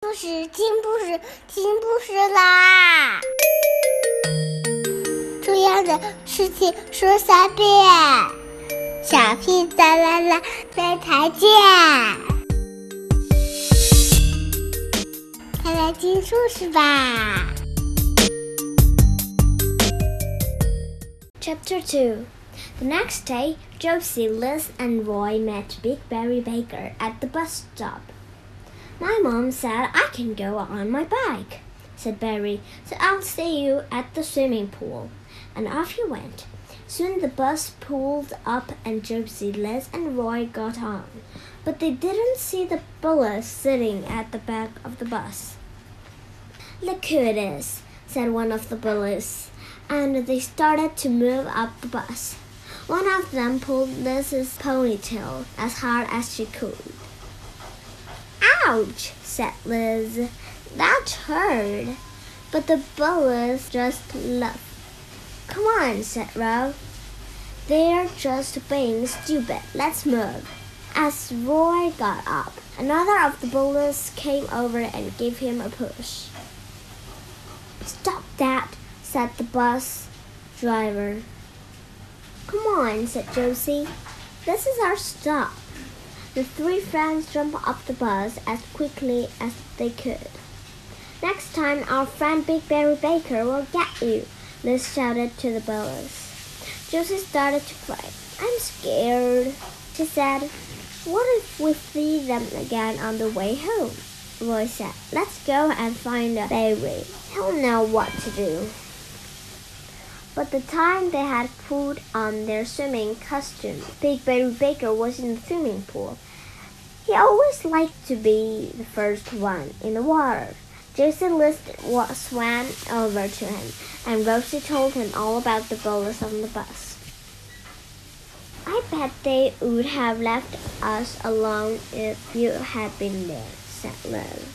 故事，听故事，听故事啦！重要的事情说三遍，小屁哒啦啦，明天见！快来听故事吧。 Chapter 2 The next day, Josie, Liz, and Roy met Big Barry Baker at the bus stop. My mom said I can go on my bike, said Barry, so I'll see you at the swimming pool. And off he went. Soon the bus pulled up and Josie, Liz, and Roy got on. But they didn't see the bullet sitting at the back of the bus. Look who it is, said one of the bullies and they started to move up the bus. One of them pulled Liz's ponytail as hard as she could. Ouch, said Liz. That hurt. But the bullies just laughed. Come on, said Rob. They're just being stupid. Let's move. As Roy got up, another of the bullies came over and gave him a push. Stop that, said the bus driver. Come on, said Josie. This is our stop. The three friends jumped up the bus as quickly as they could. Next time, our friend Big Barry Baker will get you, Liz shouted to the bullies. Josie started to cry. I'm scared, she said. What if we see them again on the way home? Roy said. Let's go and find Barry. He'll know what to do. But the time they had put on their swimming costumes, Big Barry Baker was in the swimming pool. He always liked to be the first one in the water. Josie Liz swam over to him, and Rosie told him all about the bullets on the bus. I bet they would have left us alone if you had been there, said Liz.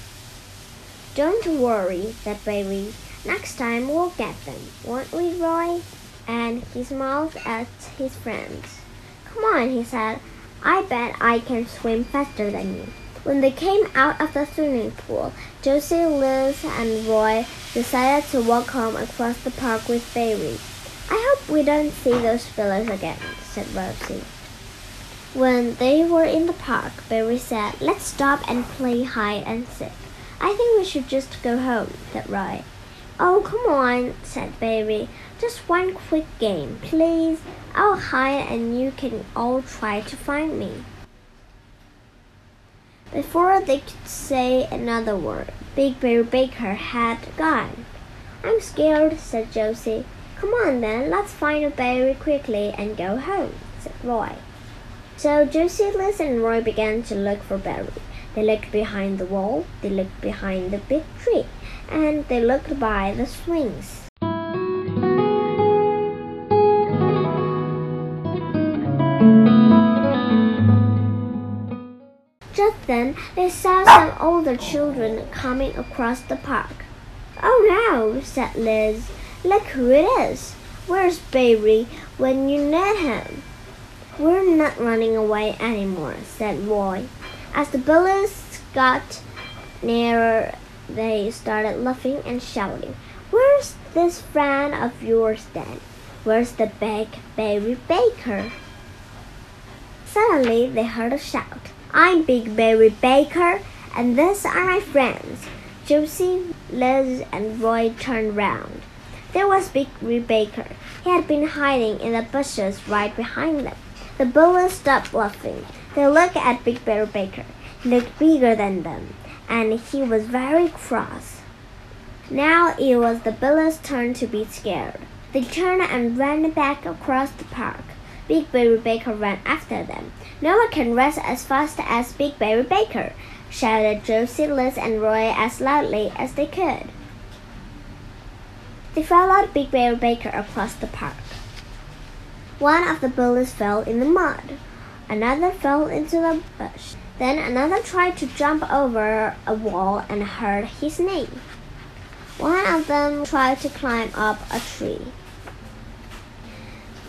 Don't worry, said Barry. Next time we'll get them, won't we, Roy? And he smiled at his friends. Come on, he said. I bet I can swim faster than you. When they came out of the swimming pool, Josie, Liz, and Roy decided to walk home across the park with Barry. I hope we don't see those fellows again, said Rosie. When they were in the park, Barry said, Let's stop and play hide and seek. I think we should just go home, said Roy. Oh, come on, said Barry. Just one quick game, please. I'll hide and you can all try to find me. Before they could say another word, Big Barry Baker had gone. I'm scared, said Josie. Come on then, let's find a berry quickly and go home, said Roy. So Josie, Liz, and Roy began to look for Barry. They looked behind the wall, they looked behind the big tree, and they looked by the swings. Just then, they saw some older children coming across the park. Oh no, said Liz. Look who it is. Where's Barry when you need him? We're not running away anymore, said Roy. As the bullies got nearer, they started laughing and shouting. Where's this friend of yours then? Where's the big Barry Baker? Suddenly they heard a shout. I'm Big Barry Baker, and these are my friends. Josie, Liz, and Roy turned round. There was Big Barry Baker. He had been hiding in the bushes right behind them. The bullies stopped laughing. They looked at Big Barry Baker. He looked bigger than them, and he was very cross. Now it was the bullies' turn to be scared. They turned and ran back across the park. Big Barry Baker ran after them. No one can run as fast as Big Barry Baker, shouted Josie, Liz, and Roy as loudly as they could. They followed Big Barry Baker across the park. One of the bullies fell in the mud. Another fell into the bush. Then another tried to jump over a wall and hurt his knee. One of them tried to climb up a tree.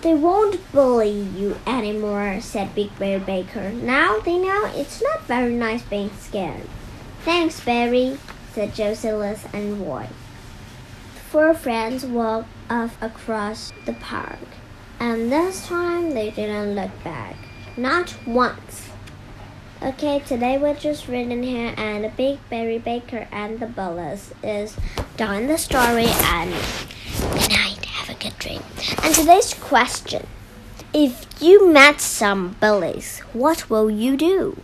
They won't bully you anymore, said Big Barry Baker. Now they know it's not very nice being scared. Thanks, Barry, said Josephus and Roy. The four friends walked off across the park, and this time they didn't look back. Not once. Okay, today we're just reading here, and Big Barry Baker and the Bullies is done the story, and good night, have a good dream. And today's question if you met some bullies, what will you do?